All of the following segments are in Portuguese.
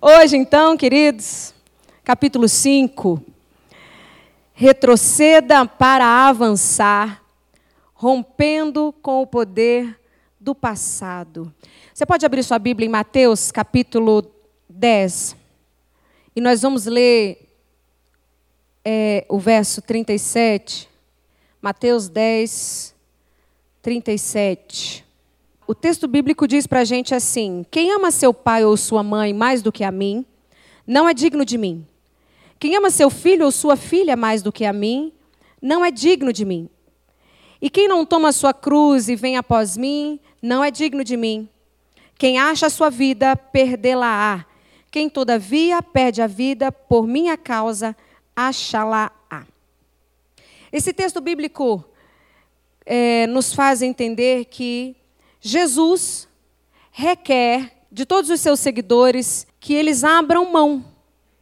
Hoje, então, queridos, capítulo 5. Retroceda para avançar, rompendo com o poder do passado. Você pode abrir sua Bíblia em Mateus, capítulo 10. E nós vamos ler é, o verso 37. Mateus 10, 37. O texto bíblico diz para a gente assim: Quem ama seu pai ou sua mãe mais do que a mim, não é digno de mim. Quem ama seu filho ou sua filha mais do que a mim, não é digno de mim. E quem não toma sua cruz e vem após mim, não é digno de mim. Quem acha a sua vida, perdê-la-á. Quem, todavia, perde a vida por minha causa, achá-la-á. Esse texto bíblico é, nos faz entender que Jesus requer de todos os seus seguidores que eles abram mão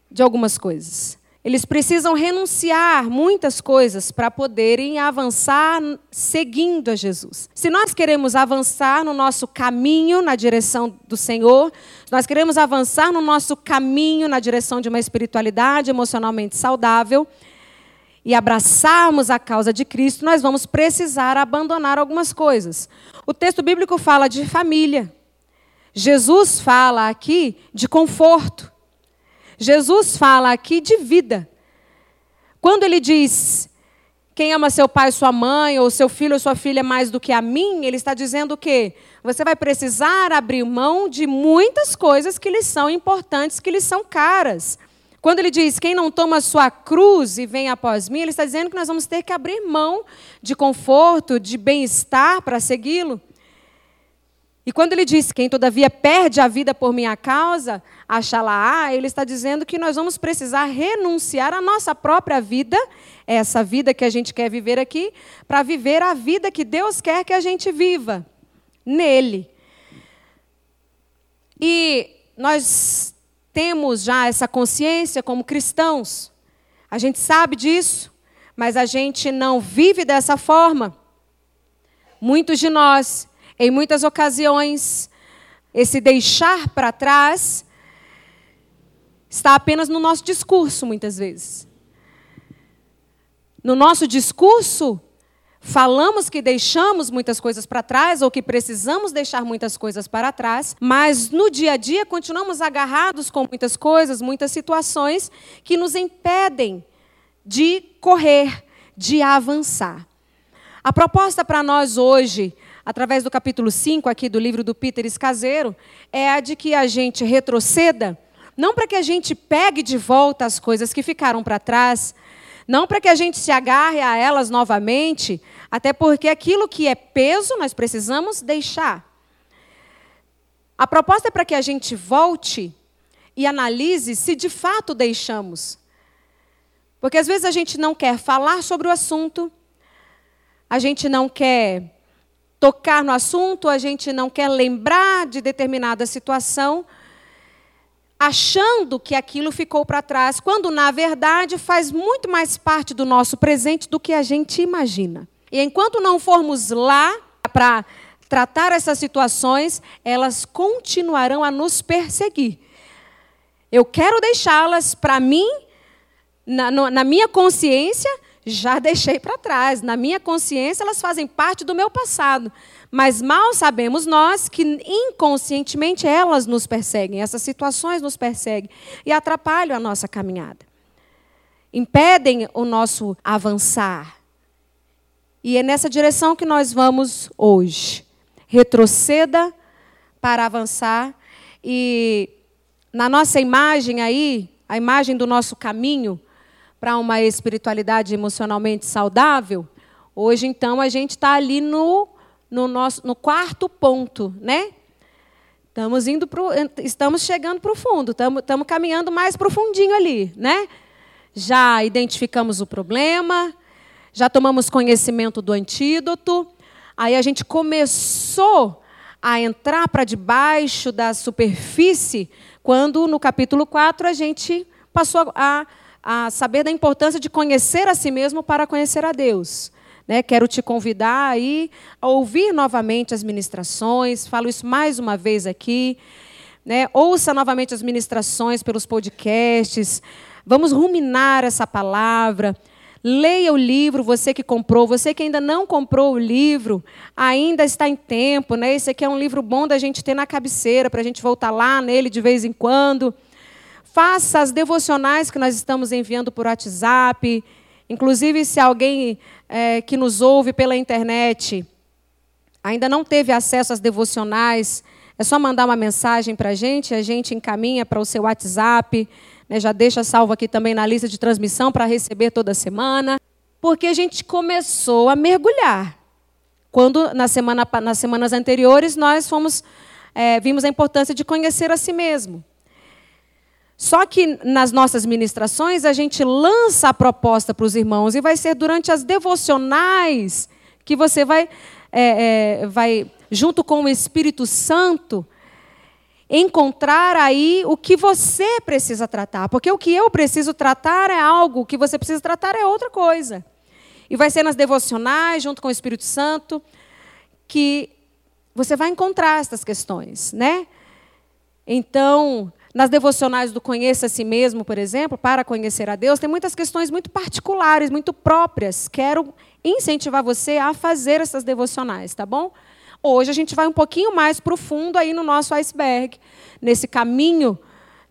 de algumas coisas. Eles precisam renunciar muitas coisas para poderem avançar seguindo a Jesus. Se nós queremos avançar no nosso caminho na direção do Senhor, se nós queremos avançar no nosso caminho na direção de uma espiritualidade emocionalmente saudável, e abraçarmos a causa de Cristo, nós vamos precisar abandonar algumas coisas. O texto bíblico fala de família. Jesus fala aqui de conforto. Jesus fala aqui de vida. Quando ele diz: quem ama seu pai, sua mãe, ou seu filho ou sua filha mais do que a mim, ele está dizendo o quê? Você vai precisar abrir mão de muitas coisas que lhe são importantes, que lhe são caras. Quando ele diz, quem não toma sua cruz e vem após mim, ele está dizendo que nós vamos ter que abrir mão de conforto, de bem-estar para segui-lo. E quando ele diz, quem todavia perde a vida por minha causa, achará, ele está dizendo que nós vamos precisar renunciar à nossa própria vida, essa vida que a gente quer viver aqui, para viver a vida que Deus quer que a gente viva, nele. E nós temos já essa consciência como cristãos. A gente sabe disso, mas a gente não vive dessa forma. Muitos de nós, em muitas ocasiões, esse deixar para trás está apenas no nosso discurso, muitas vezes. No nosso discurso, Falamos que deixamos muitas coisas para trás ou que precisamos deixar muitas coisas para trás, mas no dia a dia continuamos agarrados com muitas coisas, muitas situações que nos impedem de correr, de avançar. A proposta para nós hoje, através do capítulo 5 aqui do livro do Peter Escaseiro, é a de que a gente retroceda, não para que a gente pegue de volta as coisas que ficaram para trás, não para que a gente se agarre a elas novamente, até porque aquilo que é peso nós precisamos deixar. A proposta é para que a gente volte e analise se de fato deixamos. Porque às vezes a gente não quer falar sobre o assunto, a gente não quer tocar no assunto, a gente não quer lembrar de determinada situação, achando que aquilo ficou para trás, quando na verdade faz muito mais parte do nosso presente do que a gente imagina. E enquanto não formos lá para tratar essas situações, elas continuarão a nos perseguir. Eu quero deixá-las para mim, na, na, minha consciência, já deixei para trás. Na minha consciência, elas fazem parte do meu passado. Mas mal sabemos nós que inconscientemente elas nos perseguem, essas situações nos perseguem e atrapalham a nossa caminhada. Impedem o nosso avançar. E é nessa direção que nós vamos hoje. Retroceda para avançar e na nossa imagem aí, a imagem do nosso caminho para uma espiritualidade emocionalmente saudável, hoje então a gente está ali no no, nosso, no quarto ponto, né? Estamos indo pro, estamos chegando para o fundo, estamos, estamos caminhando mais profundinho ali, né? Já identificamos o problema, já tomamos conhecimento do antídoto, aí a gente começou a entrar para debaixo da superfície, quando no capítulo 4 a gente passou a, a saber da importância de conhecer a si mesmo para conhecer a Deus. Né? Quero te convidar aí a ouvir novamente as ministrações, falo isso mais uma vez aqui. né? ouça novamente as ministrações pelos podcasts, vamos ruminar essa palavra. Leia o livro, você que comprou, você que ainda não comprou o livro, ainda está em tempo, né? Esse aqui é um livro bom da gente ter na cabeceira, para a gente voltar lá nele de vez em quando. Faça as devocionais que nós estamos enviando por WhatsApp. Inclusive, se alguém é, que nos ouve pela internet ainda não teve acesso às devocionais, é só mandar uma mensagem para a gente, a gente encaminha para o seu WhatsApp. Né, já deixa salvo aqui também na lista de transmissão para receber toda semana. Porque a gente começou a mergulhar. Quando, na semana, nas semanas anteriores, nós fomos, é, vimos a importância de conhecer a si mesmo. Só que nas nossas ministrações, a gente lança a proposta para os irmãos, e vai ser durante as devocionais que você vai, é, é, vai junto com o Espírito Santo, encontrar aí o que você precisa tratar. Porque o que eu preciso tratar é algo, o que você precisa tratar é outra coisa. E vai ser nas devocionais, junto com o Espírito Santo, que você vai encontrar essas questões, né? Então, nas devocionais do Conheça a Si Mesmo, por exemplo, para conhecer a Deus, tem muitas questões muito particulares, muito próprias. Quero incentivar você a fazer essas devocionais, tá bom? Hoje a gente vai um pouquinho mais profundo aí no nosso iceberg, nesse caminho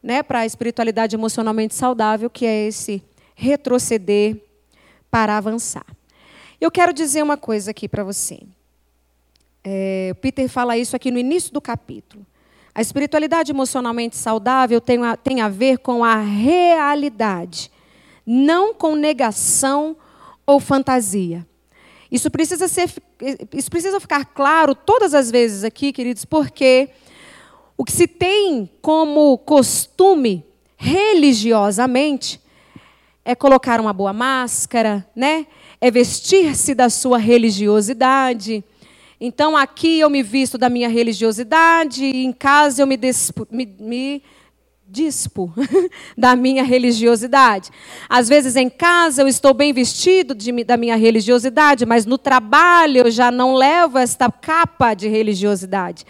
né, para a espiritualidade emocionalmente saudável, que é esse retroceder para avançar. Eu quero dizer uma coisa aqui para você. É, Peter fala isso aqui no início do capítulo. A espiritualidade emocionalmente saudável tem a, tem a ver com a realidade, não com negação ou fantasia. Isso precisa, ser, isso precisa ficar claro todas as vezes aqui, queridos, porque o que se tem como costume religiosamente é colocar uma boa máscara, né? É vestir-se da sua religiosidade. Então aqui eu me visto da minha religiosidade, em casa eu me, despo, me, me dispo da minha religiosidade. Às vezes em casa eu estou bem vestido de, da minha religiosidade, mas no trabalho eu já não levo esta capa de religiosidade.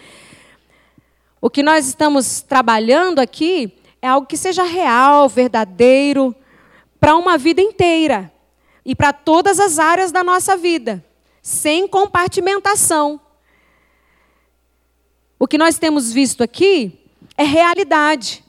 O que nós estamos trabalhando aqui é algo que seja real, verdadeiro, para uma vida inteira e para todas as áreas da nossa vida, sem compartimentação. O que nós temos visto aqui é realidade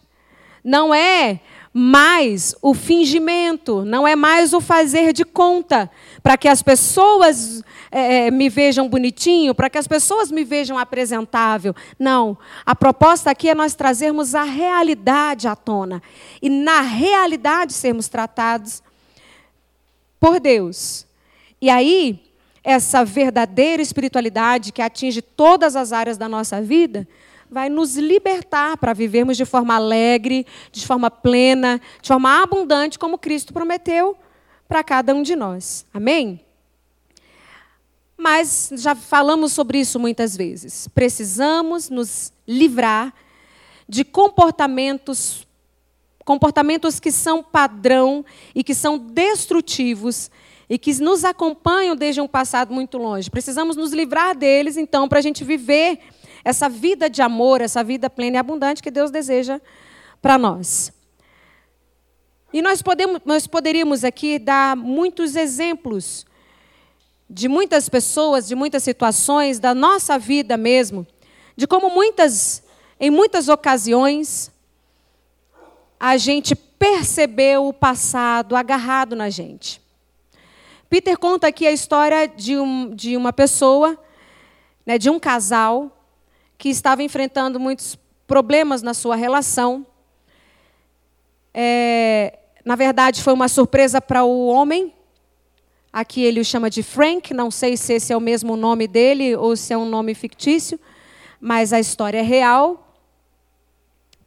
não é mais o fingimento, não é mais o fazer de conta, para que as pessoas é, me vejam bonitinho, para que as pessoas me vejam apresentável. Não. A proposta aqui é nós trazermos a realidade à tona. E na realidade sermos tratados por Deus. E aí, essa verdadeira espiritualidade que atinge todas as áreas da nossa vida vai nos libertar para vivermos de forma alegre, de forma plena, de forma abundante, como Cristo prometeu para cada um de nós. Amém? Mas já falamos sobre isso muitas vezes. Precisamos nos livrar de comportamentos comportamentos que são padrão e que são destrutivos e que nos acompanham desde um passado muito longe. Precisamos nos livrar deles, então, para a gente viver essa vida de amor, essa vida plena e abundante que Deus deseja para nós. E nós, podemos, nós poderíamos aqui dar muitos exemplos de muitas pessoas, de muitas situações, da nossa vida mesmo, de como muitas, em muitas ocasiões, a gente percebeu o passado agarrado na gente. Peter conta aqui a história de, um, de uma pessoa, né, de um casal, que estava enfrentando muitos problemas na sua relação. É, na verdade, foi uma surpresa para o homem. Aqui ele o chama de Frank, não sei se esse é o mesmo nome dele ou se é um nome fictício, mas a história é real,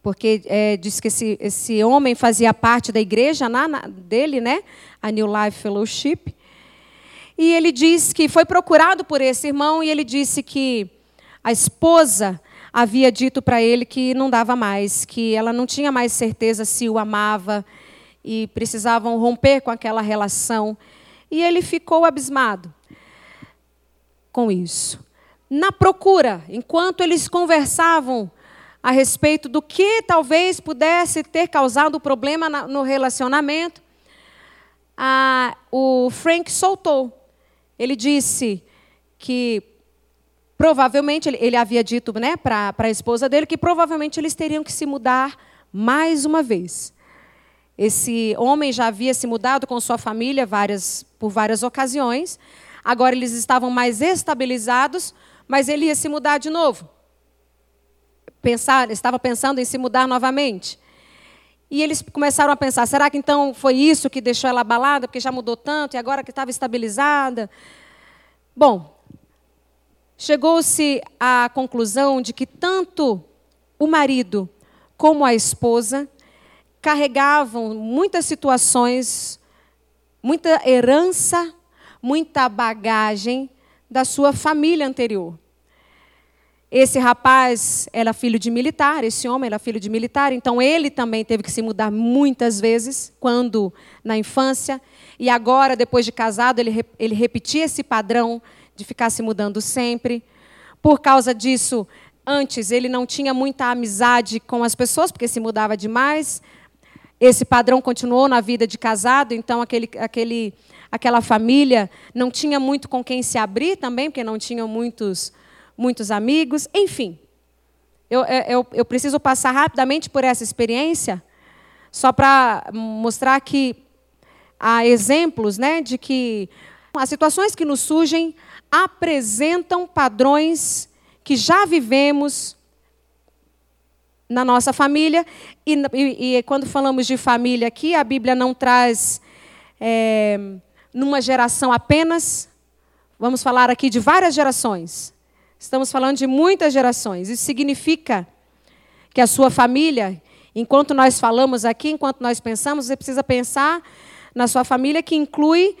porque é, diz que esse, esse homem fazia parte da igreja na, na, dele, né? a New Life Fellowship. E ele diz que foi procurado por esse irmão e ele disse que a esposa havia dito para ele que não dava mais, que ela não tinha mais certeza se o amava e precisavam romper com aquela relação. E ele ficou abismado com isso. Na procura, enquanto eles conversavam a respeito do que talvez pudesse ter causado o problema no relacionamento, a, o Frank soltou. Ele disse que provavelmente, ele, havia dito né, para a esposa dele que provavelmente eles teriam que se mudar mais uma vez. Esse homem já havia se mudado com sua família várias, por várias ocasiões. Agora eles estavam mais estabilizados, mas ele ia se mudar de novo. Pensar, estava pensando em se mudar novamente. E eles começaram a pensar: será que então foi isso que deixou ela abalada, porque já mudou tanto e agora que estava estabilizada? Bom, chegou-se à conclusão de que tanto o marido como a esposa carregavam muitas situações, muita herança, muita bagagem da sua família anterior. Esse rapaz era filho de militar, esse homem era filho de militar, então ele também teve que se mudar muitas vezes, quando na infância, e agora, depois de casado, ele, ele repetia esse padrão de ficar se mudando sempre. Por causa disso, antes ele não tinha muita amizade com as pessoas, porque se mudava demais, esse padrão continuou na vida de casado, então aquele, aquele, aquela família não tinha muito com quem se abrir também, porque não tinham muitos, muitos amigos. Enfim, eu, eu, eu preciso passar rapidamente por essa experiência, só para mostrar que há exemplos né, de que as situações que nos surgem apresentam padrões que já vivemos na nossa família. E, e, e, quando falamos de família aqui, a Bíblia não traz é, numa geração apenas. Vamos falar aqui de várias gerações. Estamos falando de muitas gerações. Isso significa que a sua família, enquanto nós falamos aqui, enquanto nós pensamos, você precisa pensar na sua família, que inclui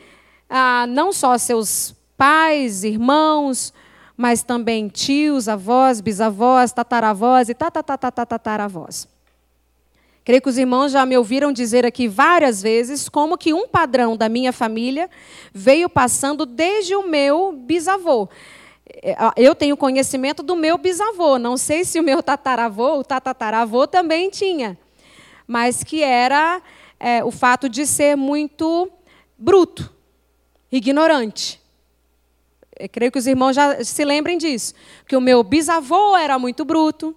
ah, não só seus pais, irmãos, mas também tios, avós, bisavós, tataravós e tataravós. Creio que os irmãos já me ouviram dizer aqui várias vezes como que um padrão da minha família veio passando desde o meu bisavô. É, eu tenho conhecimento do meu bisavô, não sei se o meu tataravô, o tataravô também tinha, mas que era é, o fato de ser muito bruto, ignorante. Eu creio que os irmãos já se lembrem disso. Que o meu bisavô era muito bruto.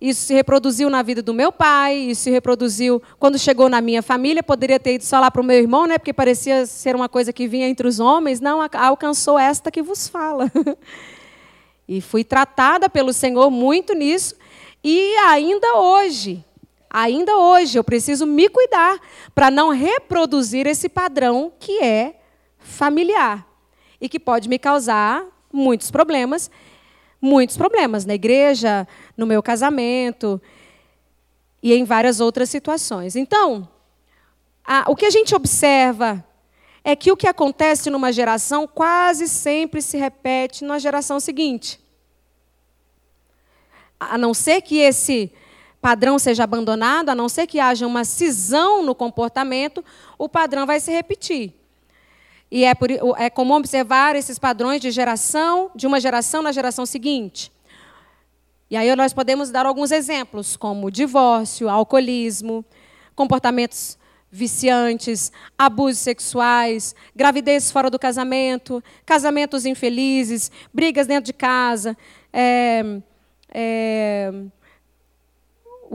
Isso se reproduziu na vida do meu pai, isso se reproduziu quando chegou na minha família. Poderia ter ido só lá para o meu irmão, né? Porque parecia ser uma coisa que vinha entre os homens. Não, alcançou esta que vos fala. e fui tratada pelo Senhor muito nisso. E ainda hoje, ainda hoje, eu preciso me cuidar para não reproduzir esse padrão que é familiar e que pode me causar muitos problemas, muitos problemas na igreja, no meu casamento e em várias outras situações. Então, a, o que a gente observa é que o que acontece numa geração quase sempre se repete na geração seguinte. A não ser que esse padrão seja abandonado, a não ser que haja uma cisão no comportamento, o padrão vai se repetir. E é, por, é comum observar esses padrões de geração, de uma geração na geração seguinte. E aí nós podemos dar alguns exemplos, como divórcio, alcoolismo, comportamentos viciantes, abusos sexuais, gravidez fora do casamento, casamentos infelizes, brigas dentro de casa, é, é,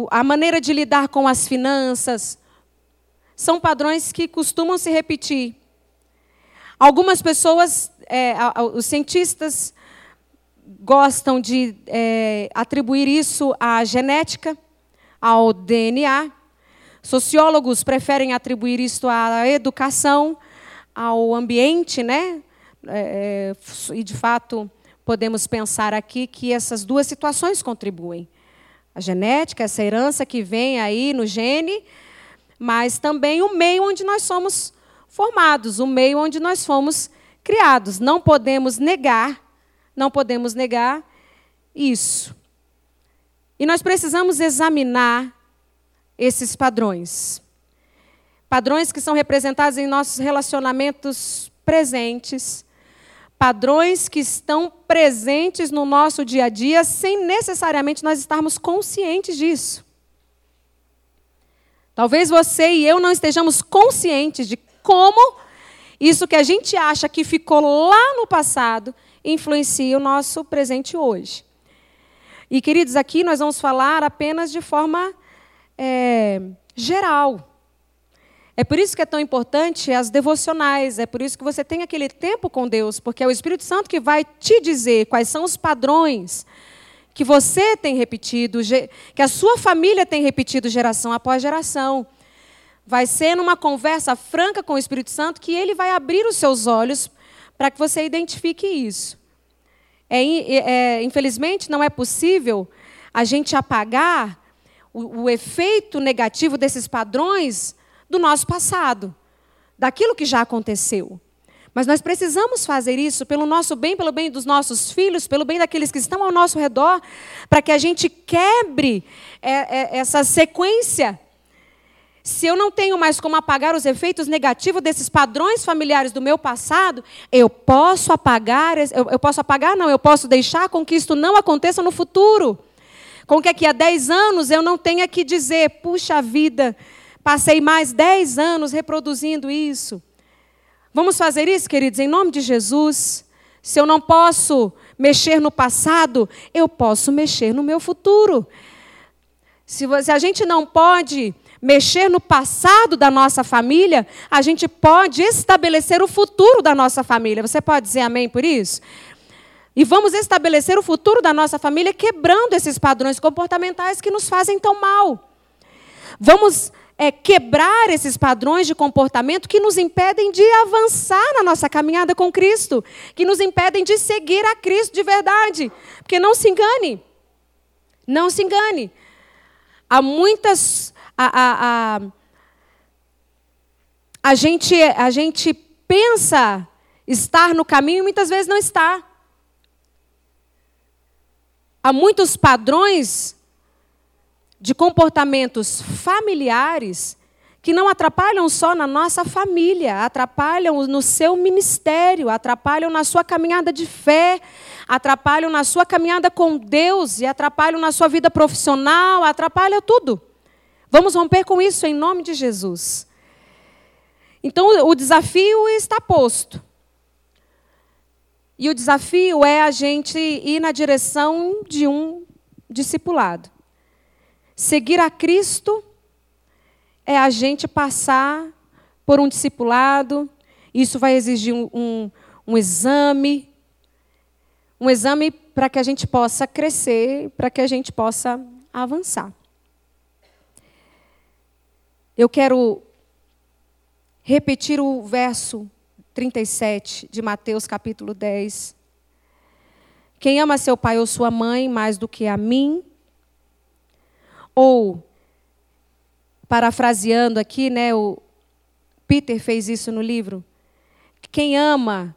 a maneira de lidar com as finanças. São padrões que costumam se repetir Algumas pessoas, é, os cientistas, gostam de é, atribuir isso à genética, ao DNA. Sociólogos preferem atribuir isso à educação, ao ambiente, né? É, é, e de fato podemos pensar aqui que essas duas situações contribuem. A genética, essa herança que vem aí no gene, mas também o meio onde nós somos formados, o meio onde nós fomos criados. Não podemos negar, não podemos negar isso. E nós precisamos examinar esses padrões. Padrões que são representados em nossos relacionamentos presentes, padrões que estão presentes no nosso dia a dia sem necessariamente nós estarmos conscientes disso. Talvez você e eu não estejamos conscientes de como isso que a gente acha que ficou lá no passado influencia o nosso presente hoje. E, queridos, aqui nós vamos falar apenas de forma é, geral. É por isso que é tão importante as devocionais, é por isso que você tem aquele tempo com Deus, porque é o Espírito Santo que vai te dizer quais são os padrões que você tem repetido, que a sua família tem repetido geração após geração. Vai ser numa conversa franca com o Espírito Santo que ele vai abrir os seus olhos para que você identifique isso. É, é, infelizmente, não é possível a gente apagar o, o efeito negativo desses padrões do nosso passado, daquilo que já aconteceu. Mas nós precisamos fazer isso pelo nosso bem, pelo bem dos nossos filhos, pelo bem daqueles que estão ao nosso redor, para que a gente quebre é, é, essa sequência. Se eu não tenho mais como apagar os efeitos negativos desses padrões familiares do meu passado, eu posso apagar, eu, eu posso apagar, não, eu posso deixar com que isto não aconteça no futuro. Com que daqui a 10 anos eu não tenha que dizer, puxa vida, passei mais 10 anos reproduzindo isso. Vamos fazer isso, queridos, em nome de Jesus. Se eu não posso mexer no passado, eu posso mexer no meu futuro. Se, a gente não pode mexer no passado da nossa família, a gente pode estabelecer o futuro da nossa família. Você pode dizer amém por isso? E vamos estabelecer o futuro da nossa família quebrando esses padrões comportamentais que nos fazem tão mal. Vamos é, quebrar esses padrões de comportamento que nos impedem de avançar na nossa caminhada com Cristo, que nos impedem de seguir a Cristo de verdade. Porque não se engane, não se engane. Há muitas. A, a, a, a, gente, a gente pensa estar no caminho e muitas vezes não está. Há muitos padrões de comportamentos familiares que não atrapalham só na nossa família, atrapalham no seu ministério, atrapalham na sua caminhada de fé, atrapalham na sua caminhada com Deus e atrapalham na sua vida profissional, atrapalham tudo. Vamos romper com isso em nome de Jesus. Então o desafio está posto. E o desafio é a gente ir na direção de um discipulado. Seguir a Cristo é a gente passar por um discipulado, isso vai exigir um, um, um exame, um exame para que a gente possa crescer, para que a gente possa avançar. Eu quero repetir o verso 37 de Mateus capítulo 10. Quem ama seu pai ou sua mãe mais do que a mim, ou, parafraseando aqui, né, o Peter fez isso no livro. Quem ama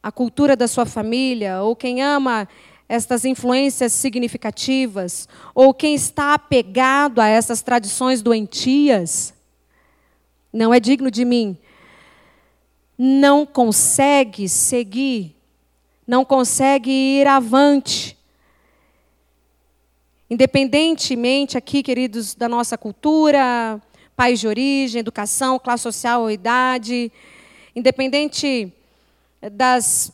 a cultura da sua família, ou quem ama estas influências significativas, ou quem está apegado a essas tradições doentias, não é digno de mim. Não consegue seguir, não consegue ir avante, Independentemente aqui, queridos, da nossa cultura, país de origem, educação, classe social ou idade, independente das,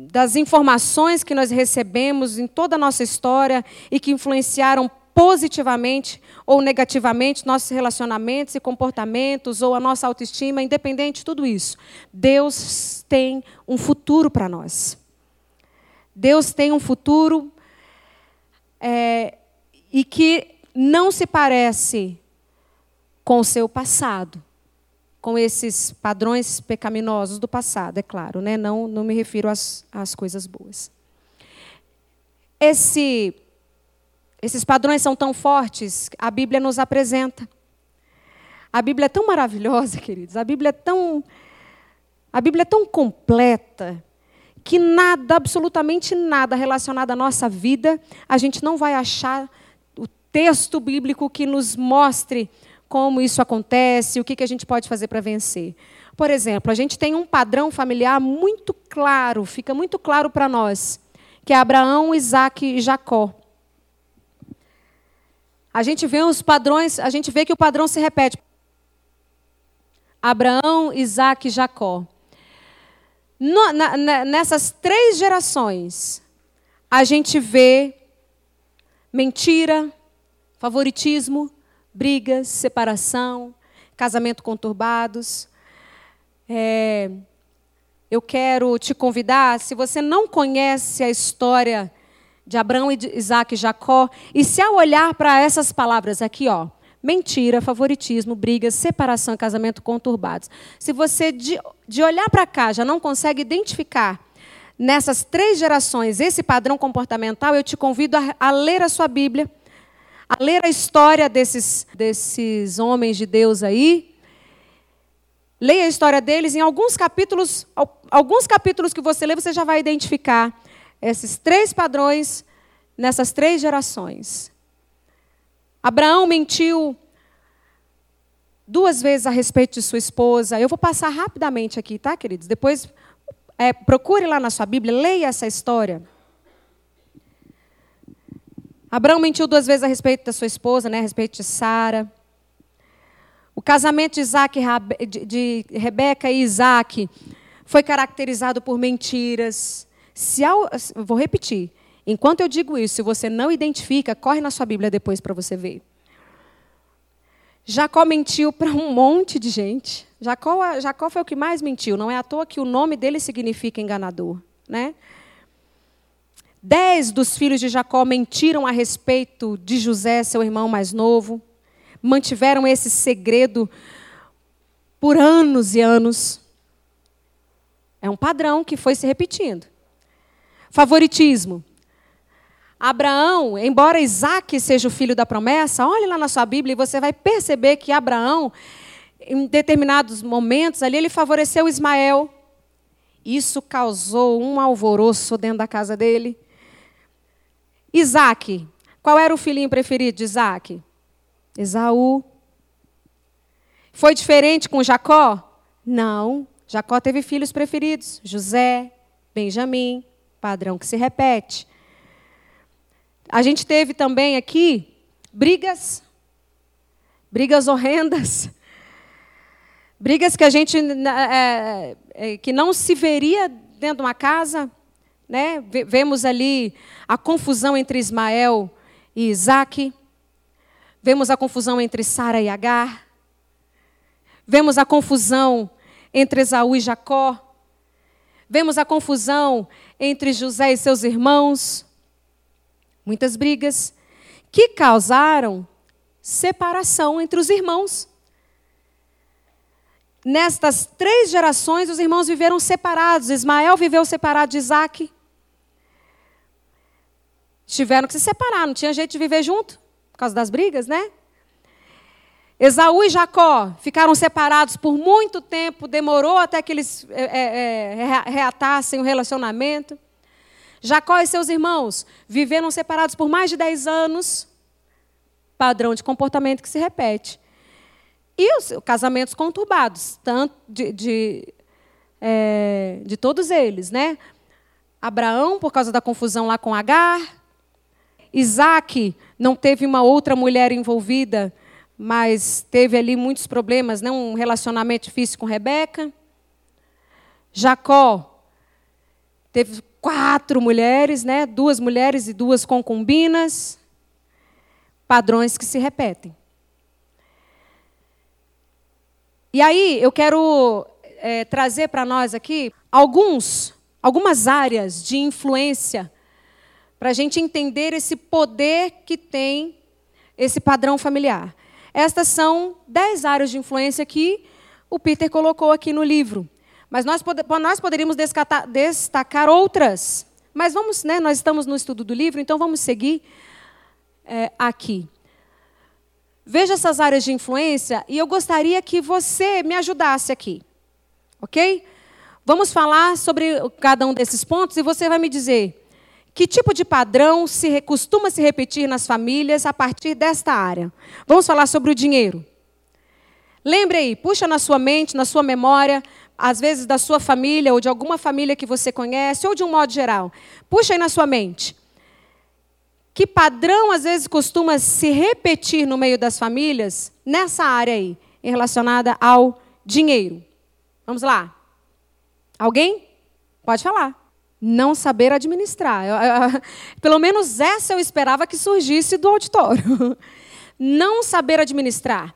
das informações que nós recebemos em toda a nossa história e que influenciaram positivamente ou negativamente nossos relacionamentos e comportamentos ou a nossa autoestima, independente de tudo isso, Deus tem um futuro para nós. Deus tem um futuro é, e que não se parece com o seu passado, com esses padrões pecaminosos do passado, é claro, né? não, não me refiro às, às coisas boas. Esse, esses padrões são tão fortes, a Bíblia nos apresenta. A Bíblia é tão maravilhosa, queridos, a Bíblia é tão, a Bíblia é tão completa, que nada, absolutamente nada relacionado à nossa vida, a gente não vai achar o texto bíblico que nos mostre como isso acontece, o que, que a gente pode fazer para vencer. Por exemplo, a gente tem um padrão familiar muito claro, fica muito claro para nós, que é Abraão, Isaac e Jacó. A gente vê os padrões, a gente vê que o padrão se repete. Abraão, Isaac e Jacó. No, na, nessas três gerações, a gente vê mentira, favoritismo, brigas, separação, casamento conturbados. É, eu quero te convidar, se você não conhece a história de Abraão, Isaac e Jacó, e se ao olhar para essas palavras aqui, ó, mentira, favoritismo, brigas, separação e casamento conturbados. Se você, de, de olhar para cá, já não consegue identificar nessas três gerações esse padrão comportamental, eu te convido a, a ler a sua Bíblia, a ler a história desses, desses homens de Deus aí. Leia a história deles, em alguns capítulos, alguns capítulos que você lê, você já vai identificar esses três padrões nessas três gerações. Abraão mentiu duas vezes a respeito de sua esposa. Eu vou passar rapidamente aqui, tá, queridos? Depois é, procure lá na sua Bíblia, leia essa história. Abraão mentiu duas vezes a respeito da sua esposa, né, a respeito de Sara. O casamento de, Isaac, de Rebeca e Isaac foi caracterizado por mentiras. Se ao, vou repetir. Enquanto eu digo isso, se você não identifica, corre na sua Bíblia depois para você ver. Jacó mentiu para um monte de gente. Jacó, Jacó foi o que mais mentiu. Não é à toa que o nome dele significa enganador. Né? Dez dos filhos de Jacó mentiram a respeito de José, seu irmão mais novo. Mantiveram esse segredo por anos e anos. É um padrão que foi se repetindo. Favoritismo. Abraão, embora Isaac seja o filho da promessa, olhe lá na sua Bíblia e você vai perceber que Abraão, em determinados momentos ali, ele favoreceu Ismael. Isso causou um alvoroço dentro da casa dele. Isaac, qual era o filhinho preferido de Isaac? Esaú. Foi diferente com Jacó? Não. Jacó teve filhos preferidos: José, Benjamim, padrão que se repete. A gente teve também aqui brigas, brigas horrendas, brigas que a gente é, é, que não se veria dentro de uma casa, né? Vemos ali a confusão entre Ismael e Isaac, vemos a confusão entre Sara e Agar, vemos a confusão entre Esaú e Jacó, vemos a confusão entre José e seus irmãos, muitas brigas, que causaram separação entre os irmãos. Nestas três gerações, os irmãos viveram separados. Ismael viveu separado de Isaac. Tiveram que se separar, não tinha jeito de viver junto, por causa das brigas, né? Esaú e Jacó ficaram separados por muito tempo, demorou até que eles é, é, reatassem o relacionamento. Jacó e seus irmãos viveram separados por mais de 10 anos, padrão de comportamento que se repete. E os casamentos conturbados, tanto de, de, é, de todos eles, né? Abraão, por causa da confusão lá com Agar. Isaac não teve uma outra mulher envolvida mas teve ali muitos problemas, né? um relacionamento difícil com Rebeca. Jacó teve quatro mulheres, né? duas mulheres e duas concubinas. Padrões que se repetem. E aí eu quero é, trazer para nós aqui alguns, algumas áreas de influência para a gente entender esse poder que tem esse padrão familiar. Estas são dez áreas de influência que o Peter colocou aqui no livro. Mas nós, nós poderíamos destacar outras. Mas vamos, né, nós estamos no estudo do livro, então vamos seguir é, aqui. Veja essas áreas de influência e eu gostaria que você me ajudasse aqui. Ok? Vamos falar sobre cada um desses pontos e você vai me dizer que tipo de padrão se costuma se repetir nas famílias a partir desta área? Vamos falar sobre o dinheiro. Lembre aí, puxa na sua mente, na sua memória, às vezes da sua família ou de alguma família que você conhece, ou de um modo geral. Puxa aí na sua mente. Que padrão às vezes costuma se repetir no meio das famílias nessa área aí, relacionada ao dinheiro? Vamos lá. Alguém? Pode falar. Não saber administrar. Eu, eu, pelo menos essa eu esperava que surgisse do auditório. Não saber administrar.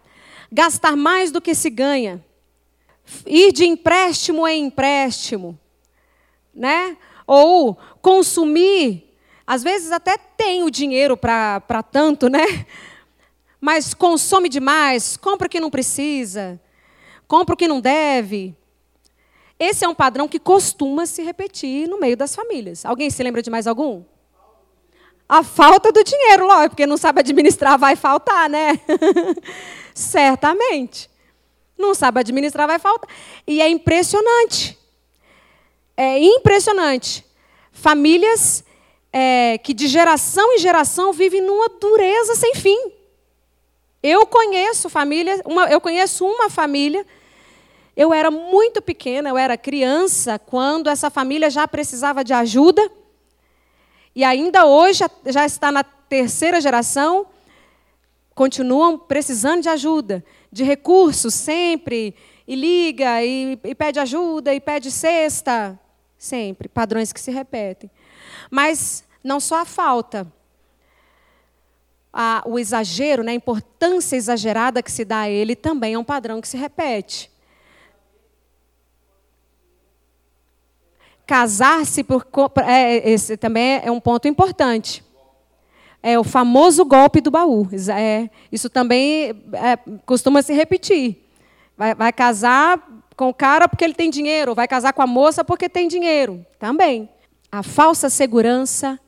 Gastar mais do que se ganha. Ir de empréstimo em empréstimo. Né? Ou consumir. Às vezes até tem o dinheiro para tanto, né? Mas consome demais, compra o que não precisa, compra o que não deve. Esse é um padrão que costuma se repetir no meio das famílias. Alguém se lembra de mais algum? A falta do dinheiro, lógico, porque não sabe administrar, vai faltar, né? Certamente. Não sabe administrar, vai faltar. E é impressionante. É impressionante. Famílias é, que de geração em geração vivem numa dureza sem fim. Eu conheço família, uma, eu conheço uma família eu era muito pequena, eu era criança, quando essa família já precisava de ajuda. E ainda hoje, já está na terceira geração, continuam precisando de ajuda, de recursos sempre. E liga, e, e pede ajuda, e pede cesta. Sempre, padrões que se repetem. Mas não só a falta, a, o exagero, né, a importância exagerada que se dá a ele também é um padrão que se repete. Casar-se por. É, esse também é um ponto importante. É o famoso golpe do baú. É, isso também é, costuma se repetir. Vai, vai casar com o cara porque ele tem dinheiro, vai casar com a moça porque tem dinheiro. Também. A falsa segurança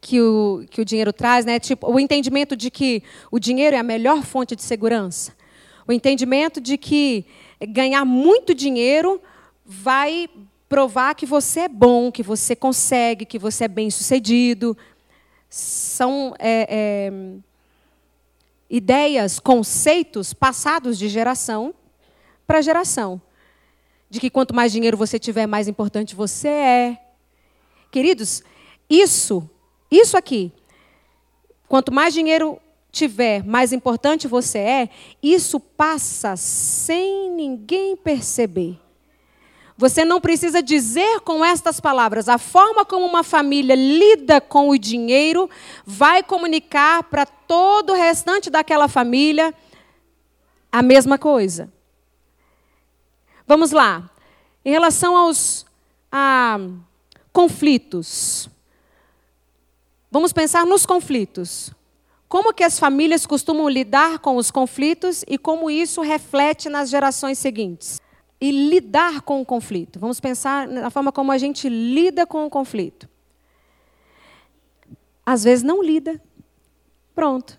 que o, que o dinheiro traz, né? tipo, o entendimento de que o dinheiro é a melhor fonte de segurança. O entendimento de que ganhar muito dinheiro vai provar que você é bom, que você consegue, que você é bem sucedido. São é, é, ideias, conceitos passados de geração para geração. De que quanto mais dinheiro você tiver, mais importante você é. Queridos, isso, isso aqui, quanto mais dinheiro tiver, mais importante você é, isso passa sem ninguém perceber. Você não precisa dizer com estas palavras. A forma como uma família lida com o dinheiro vai comunicar para todo o restante daquela família a mesma coisa. Vamos lá. Em relação aos a, conflitos. Vamos pensar nos conflitos. Como que as famílias costumam lidar com os conflitos e como isso reflete nas gerações seguintes? E lidar com o conflito. Vamos pensar na forma como a gente lida com o conflito. Às vezes não lida. Pronto.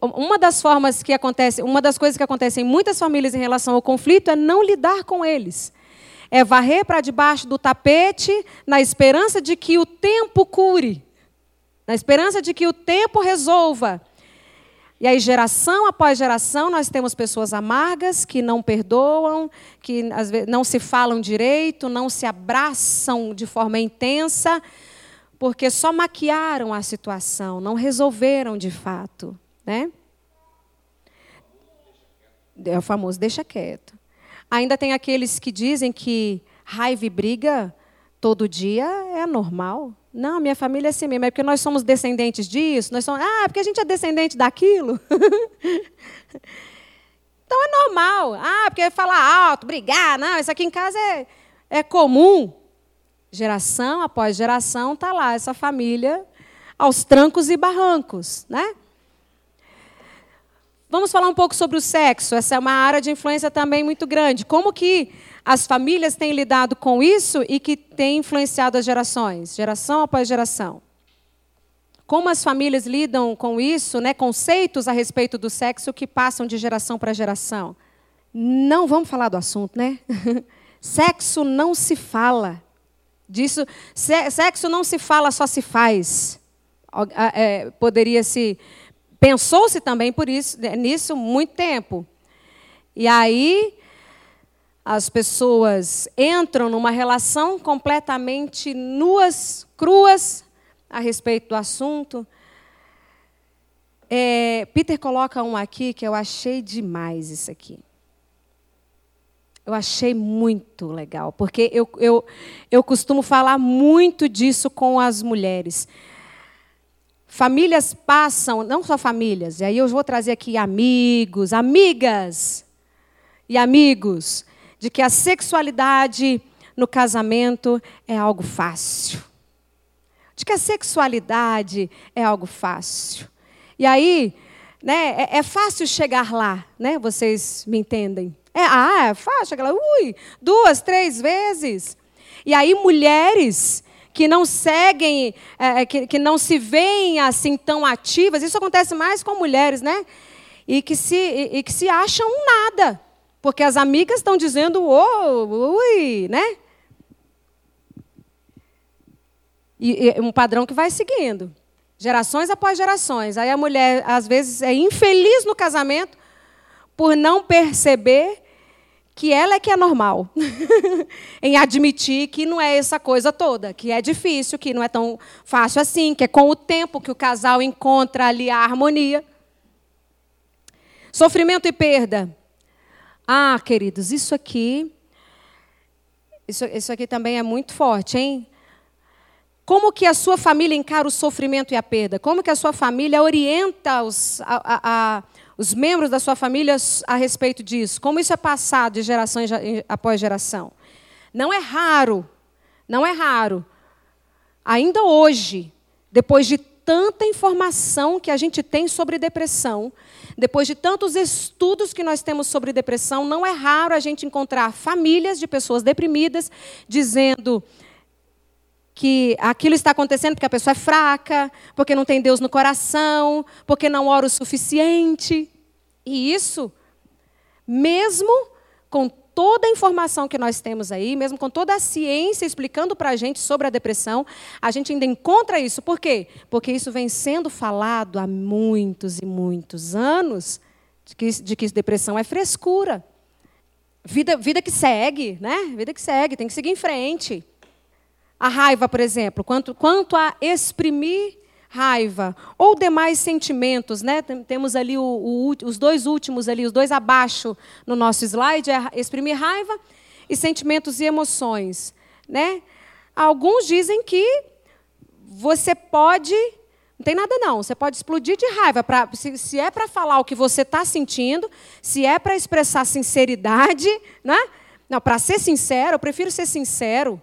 Uma das formas que acontece, uma das coisas que acontecem em muitas famílias em relação ao conflito é não lidar com eles. É varrer para debaixo do tapete na esperança de que o tempo cure, na esperança de que o tempo resolva. E aí, geração após geração, nós temos pessoas amargas que não perdoam, que às vezes, não se falam direito, não se abraçam de forma intensa, porque só maquiaram a situação, não resolveram de fato. Né? É o famoso deixa quieto. Ainda tem aqueles que dizem que raiva e briga todo dia é normal. Não, minha família é assim mesmo, é porque nós somos descendentes disso, nós somos, ah, porque a gente é descendente daquilo. então é normal. Ah, porque falar alto, brigar, não, isso aqui em casa é, é comum. Geração após geração está lá essa família aos trancos e barrancos, né? Vamos falar um pouco sobre o sexo. Essa é uma área de influência também muito grande. Como que as famílias têm lidado com isso e que tem influenciado as gerações, geração após geração? Como as famílias lidam com isso, né, conceitos a respeito do sexo que passam de geração para geração? Não vamos falar do assunto, né? sexo não se fala. Disso, sexo não se fala, só se faz. É, poderia se Pensou-se também por isso, né, nisso muito tempo. E aí as pessoas entram numa relação completamente nuas, cruas a respeito do assunto. É, Peter coloca um aqui que eu achei demais isso aqui. Eu achei muito legal, porque eu, eu, eu costumo falar muito disso com as mulheres. Famílias passam, não só famílias, e aí eu vou trazer aqui amigos, amigas e amigos de que a sexualidade no casamento é algo fácil. De que a sexualidade é algo fácil. E aí, né, é, é fácil chegar lá, né? Vocês me entendem? É, ah, é fácil chegar lá, ui, duas, três vezes. E aí, mulheres que não seguem, é, é que, que não se veem assim tão ativas, isso acontece mais com mulheres, né? E que se, e, e que se acham nada. Porque as amigas estão dizendo, oh, ui, né? E, e um padrão que vai seguindo. Gerações após gerações. Aí a mulher, às vezes, é infeliz no casamento por não perceber que ela é que é normal. em admitir que não é essa coisa toda, que é difícil, que não é tão fácil assim, que é com o tempo que o casal encontra ali a harmonia. Sofrimento e perda. Ah, queridos, isso aqui. Isso, isso aqui também é muito forte, hein? Como que a sua família encara o sofrimento e a perda? Como que a sua família orienta os, a, a, a, os membros da sua família a respeito disso? Como isso é passado de geração após geração? Não é raro, não é raro. Ainda hoje, depois de tanta informação que a gente tem sobre depressão, depois de tantos estudos que nós temos sobre depressão, não é raro a gente encontrar famílias de pessoas deprimidas dizendo que aquilo está acontecendo porque a pessoa é fraca, porque não tem Deus no coração, porque não ora o suficiente. E isso, mesmo com toda a informação que nós temos aí, mesmo com toda a ciência explicando para a gente sobre a depressão, a gente ainda encontra isso. Por quê? Porque isso vem sendo falado há muitos e muitos anos, de que, de que depressão é frescura. Vida, vida que segue, né? Vida que segue, tem que seguir em frente. A raiva, por exemplo, quanto, quanto a exprimir raiva ou demais sentimentos, né? Temos ali o, o, os dois últimos ali, os dois abaixo no nosso slide, é exprimir raiva e sentimentos e emoções, né? Alguns dizem que você pode, não tem nada não, você pode explodir de raiva, pra, se, se é para falar o que você está sentindo, se é para expressar sinceridade, né? Não, para ser sincero, eu prefiro ser sincero,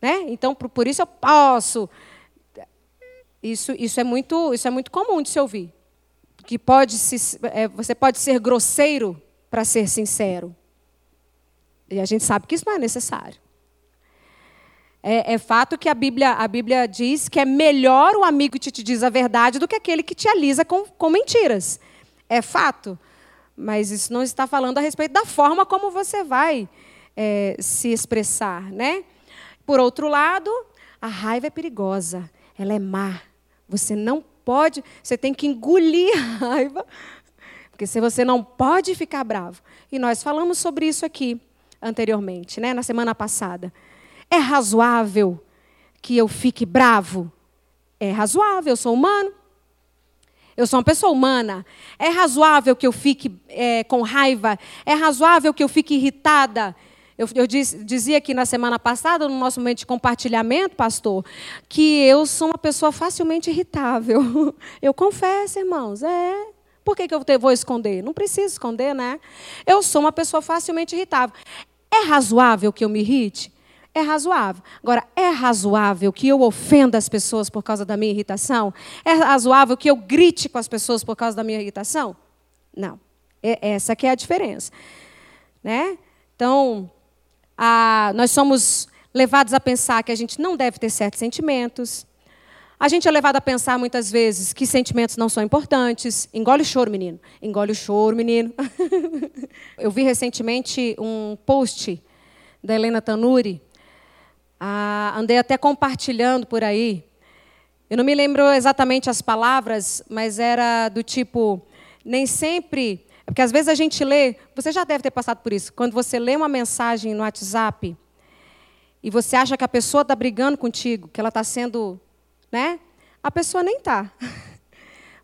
né? Então, por, por isso eu posso isso, isso, é muito, isso é muito comum de se ouvir. Que pode se, é, você pode ser grosseiro para ser sincero. E a gente sabe que isso não é necessário. É, é, fato que a Bíblia, a Bíblia diz que é melhor o amigo que te diz a verdade do que aquele que te alisa com, com mentiras. É fato. Mas isso não está falando a respeito da forma como você vai é, se expressar. Né? Por outro lado, a raiva é perigosa, ela é má. Você não pode, você tem que engolir a raiva, porque se você não pode ficar bravo. E nós falamos sobre isso aqui anteriormente, né, na semana passada. É razoável que eu fique bravo? É razoável, eu sou humano. Eu sou uma pessoa humana. É razoável que eu fique é, com raiva? É razoável que eu fique irritada? Eu, eu diz, dizia aqui na semana passada, no nosso momento de compartilhamento, pastor, que eu sou uma pessoa facilmente irritável. Eu confesso, irmãos, é. Por que, que eu vou esconder? Não preciso esconder, né? Eu sou uma pessoa facilmente irritável. É razoável que eu me irrite? É razoável. Agora, é razoável que eu ofenda as pessoas por causa da minha irritação? É razoável que eu grite com as pessoas por causa da minha irritação? Não. É essa que é a diferença. Né? Então, a, nós somos levados a pensar que a gente não deve ter certos sentimentos. A gente é levado a pensar muitas vezes que sentimentos não são importantes. Engole o choro, menino. Engole o choro, menino. Eu vi recentemente um post da Helena Tanuri. Ah, andei até compartilhando por aí. Eu não me lembro exatamente as palavras, mas era do tipo: nem sempre porque às vezes a gente lê, você já deve ter passado por isso, quando você lê uma mensagem no WhatsApp e você acha que a pessoa está brigando contigo, que ela está sendo. Né? A pessoa nem está.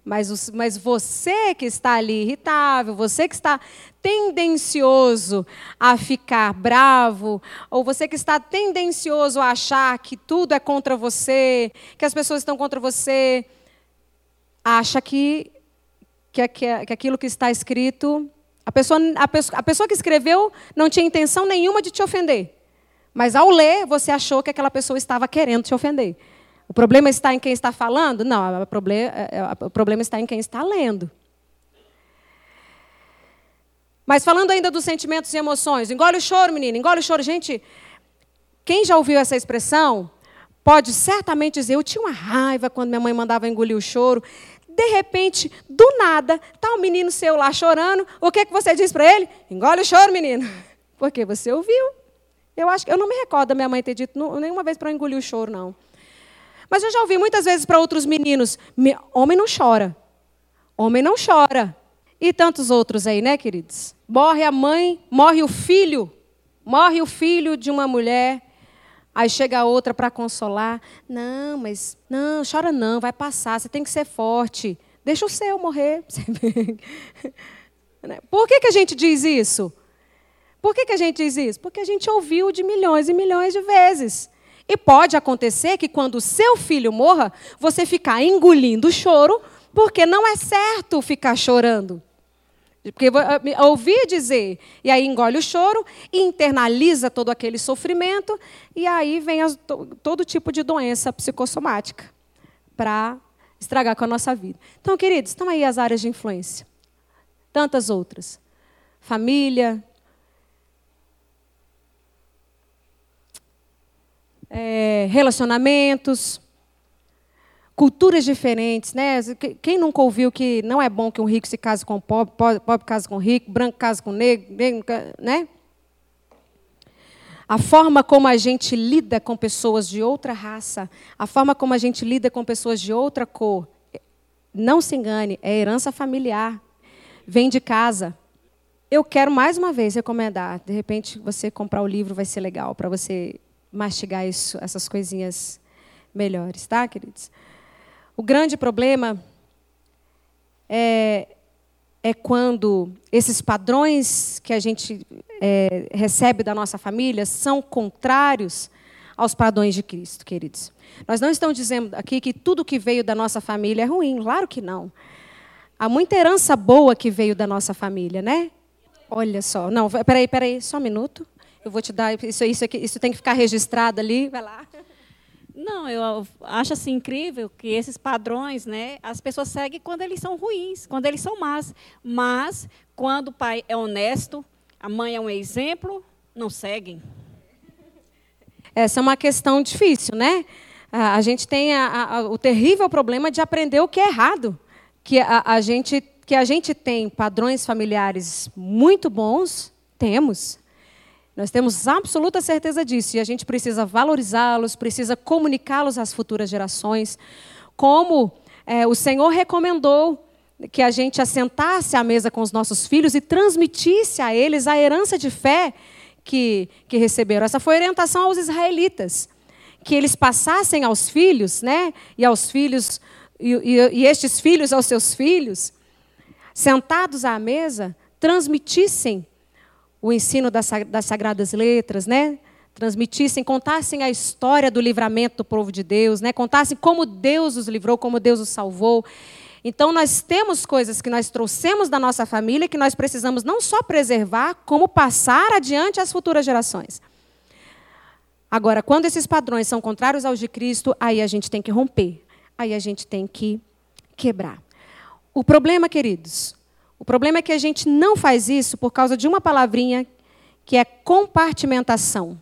Mas, mas você que está ali irritável, você que está tendencioso a ficar bravo, ou você que está tendencioso a achar que tudo é contra você, que as pessoas estão contra você, acha que, que, que, que aquilo que está escrito. A pessoa, a, pessoa, a pessoa que escreveu não tinha intenção nenhuma de te ofender. Mas ao ler, você achou que aquela pessoa estava querendo te ofender. O problema está em quem está falando? Não, o problema, é, é, o problema está em quem está lendo. Mas falando ainda dos sentimentos e emoções, engole o choro, menina, engole o choro. Gente, quem já ouviu essa expressão pode certamente dizer: eu tinha uma raiva quando minha mãe mandava engolir o choro. De repente, do nada, está o um menino seu lá chorando. O que, é que você diz para ele? Engole o choro, menino. Porque você ouviu. Eu acho que eu não me recordo da minha mãe ter dito nenhuma vez para eu engolir o choro, não. Mas eu já ouvi muitas vezes para outros meninos: homem não chora. Homem não chora. E tantos outros aí, né, queridos? Morre a mãe, morre o filho. Morre o filho de uma mulher. Aí chega outra para consolar. Não, mas não, chora não, vai passar, você tem que ser forte. Deixa o seu morrer. Né? Por que, que a gente diz isso? Por que, que a gente diz isso? Porque a gente ouviu de milhões e milhões de vezes. E pode acontecer que quando o seu filho morra, você ficar engolindo o choro, porque não é certo ficar chorando. Porque ouvir dizer, e aí engole o choro, internaliza todo aquele sofrimento, e aí vem as, todo tipo de doença psicossomática para estragar com a nossa vida. Então, queridos, estão aí as áreas de influência. Tantas outras. Família, é, relacionamentos, culturas diferentes, né? Quem nunca ouviu que não é bom que um rico se case com um pobre, pobre, pobre case com um rico, branco case com negro, negro, né? A forma como a gente lida com pessoas de outra raça, a forma como a gente lida com pessoas de outra cor, não se engane, é herança familiar, vem de casa. Eu quero mais uma vez recomendar, de repente você comprar o livro vai ser legal para você mastigar isso, essas coisinhas melhores, tá, queridos? O grande problema é, é quando esses padrões que a gente é, recebe da nossa família são contrários aos padrões de Cristo, queridos. Nós não estamos dizendo aqui que tudo que veio da nossa família é ruim, claro que não. Há muita herança boa que veio da nossa família, né? Olha só. Não, peraí, peraí, só um minuto. Eu vou te dar isso, isso, aqui, isso tem que ficar registrado ali. Vai lá. Não, eu acho assim incrível que esses padrões, né, as pessoas seguem quando eles são ruins, quando eles são más. Mas quando o pai é honesto, a mãe é um exemplo, não seguem. Essa é uma questão difícil, né? A, gente tem a, a, o terrível problema de aprender o que é errado, que a, gente que a gente tem padrões familiares muito bons, temos. Nós temos absoluta certeza disso e a gente precisa valorizá-los, precisa comunicá-los às futuras gerações, como é, o Senhor recomendou que a gente assentasse à mesa com os nossos filhos e transmitisse a eles a herança de fé que, que receberam. Essa foi a orientação aos israelitas, que eles passassem aos filhos, né, e aos filhos e, e, e estes filhos aos seus filhos, sentados à mesa, transmitissem o ensino das, das sagradas letras, né? Transmitissem, contassem a história do livramento do povo de Deus, né? Contassem como Deus os livrou, como Deus os salvou. Então nós temos coisas que nós trouxemos da nossa família que nós precisamos não só preservar, como passar adiante às futuras gerações. Agora, quando esses padrões são contrários aos de Cristo, aí a gente tem que romper. Aí a gente tem que quebrar. O problema, queridos, o problema é que a gente não faz isso por causa de uma palavrinha que é compartimentação.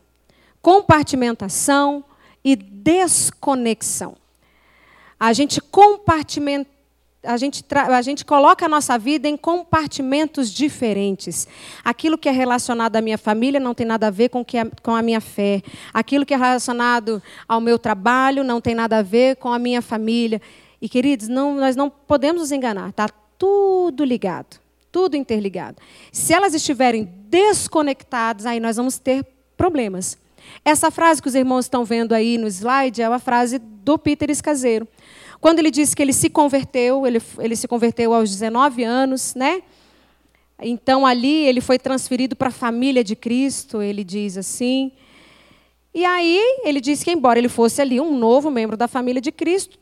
Compartimentação e desconexão. A gente compartimenta a gente, a gente coloca a nossa vida em compartimentos diferentes. Aquilo que é relacionado à minha família não tem nada a ver com, que é, com a minha fé. Aquilo que é relacionado ao meu trabalho não tem nada a ver com a minha família. E, queridos, não, nós não podemos nos enganar. Está tudo ligado. tudo interligado. Se elas estiverem desconectadas, aí nós vamos ter problemas. Essa frase que os irmãos estão vendo aí no slide é uma frase do Peter Escaseiro. Quando ele disse que ele se converteu, ele, ele se converteu aos 19 anos, né? Então ali ele foi transferido para a família de Cristo, ele diz assim. E aí ele disse que, embora ele fosse ali um novo membro da família de Cristo,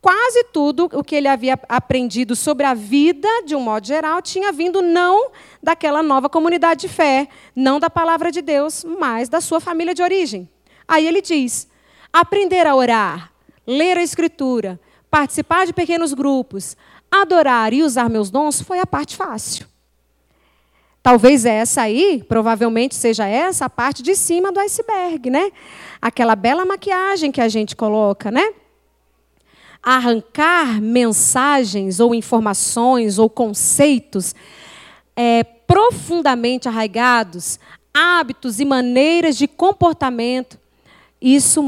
quase tudo o que ele havia aprendido sobre a vida, de um modo geral, tinha vindo não daquela nova comunidade de fé, não da palavra de Deus, mas da sua família de origem. Aí ele diz: aprender a orar, ler a Escritura, participar de pequenos grupos, adorar e usar meus dons foi a parte fácil. Talvez essa aí, provavelmente seja essa a parte de cima do iceberg, né? Aquela bela maquiagem que a gente coloca, né? Arrancar mensagens ou informações ou conceitos é, profundamente arraigados, hábitos e maneiras de comportamento, isso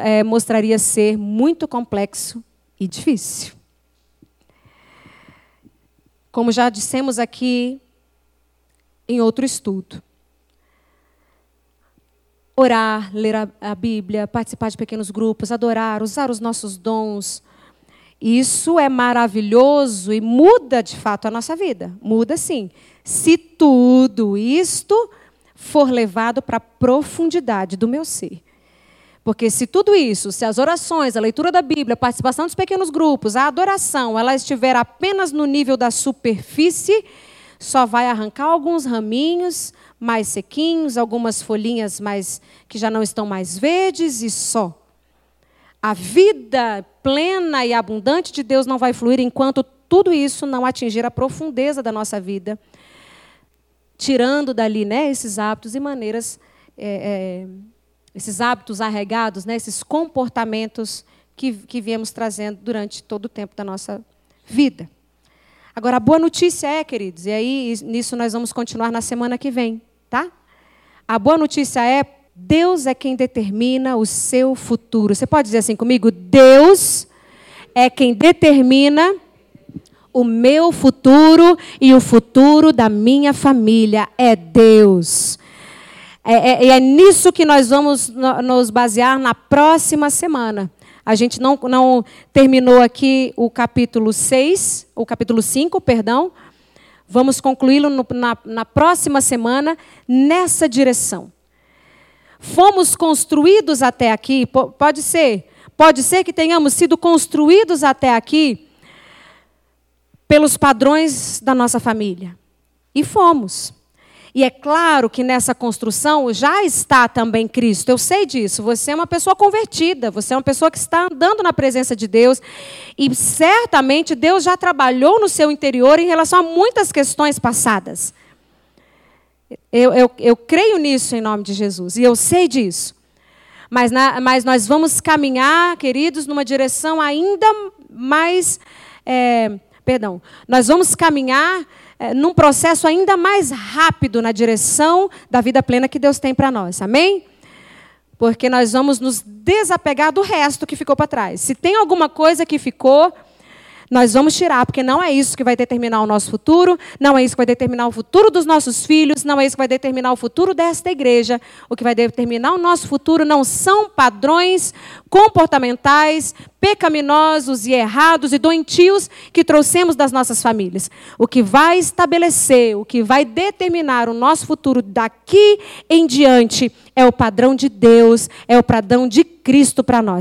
é, mostraria ser muito complexo e difícil. Como já dissemos aqui em outro estudo. Orar, ler a, Bíblia, participar de pequenos grupos, adorar, usar os nossos dons. Isso é maravilhoso e muda de fato a nossa vida. Muda sim. Se tudo isto for levado para a profundidade do meu ser. Porque se tudo isso, se as orações, a leitura da Bíblia, a participação dos pequenos grupos, a adoração, ela estiver apenas no nível da superfície, só vai arrancar alguns raminhos mais sequinhos, algumas folhinhas mais que já não estão mais verdes e só. A vida plena e abundante de Deus não vai fluir enquanto tudo isso não atingir a profundeza da nossa vida, tirando dali né, esses hábitos e maneiras, é, é, esses hábitos arregados, né, esses comportamentos que, que viemos trazendo durante todo o tempo da nossa vida. Agora, a boa notícia é, queridos, e aí nisso nós vamos continuar na semana que vem, tá? A boa notícia é, Deus é quem determina o seu futuro. Você pode dizer assim comigo? Deus é quem determina o meu futuro e o futuro da minha família. É Deus. É, é, é nisso que nós vamos nos basear na próxima semana. A gente não, não terminou aqui o capítulo 6, o capítulo 5, perdão. Vamos concluí-lo na, na próxima semana nessa direção. Fomos construídos até aqui, pode ser, pode ser que tenhamos sido construídos até aqui pelos padrões da nossa família. E fomos. E é claro que nessa construção já está também Cristo. Eu sei disso. Você é uma pessoa convertida, você é uma pessoa que está andando na presença de Deus. E certamente Deus já trabalhou no seu interior em relação a muitas questões passadas. Eu, eu, eu creio nisso em nome de Jesus. E eu sei disso. Mas, na, mas nós vamos caminhar, queridos, numa direção ainda mais. É, perdão. Nós vamos caminhar é, num processo ainda mais rápido na direção da vida plena que Deus tem para nós. Amém? Porque nós vamos nos desapegar do resto que ficou para trás. Se tem alguma coisa que ficou, nós vamos tirar, porque não é isso que vai determinar o nosso futuro, não é isso que vai determinar o futuro dos nossos filhos, não é isso que vai determinar o futuro desta igreja. O que vai determinar o nosso futuro não são padrões comportamentais, pecaminosos e errados e doentios que trouxemos das nossas famílias. O que vai estabelecer, o que vai determinar o nosso futuro daqui em diante é o padrão de Deus, é o padrão de Cristo para nós.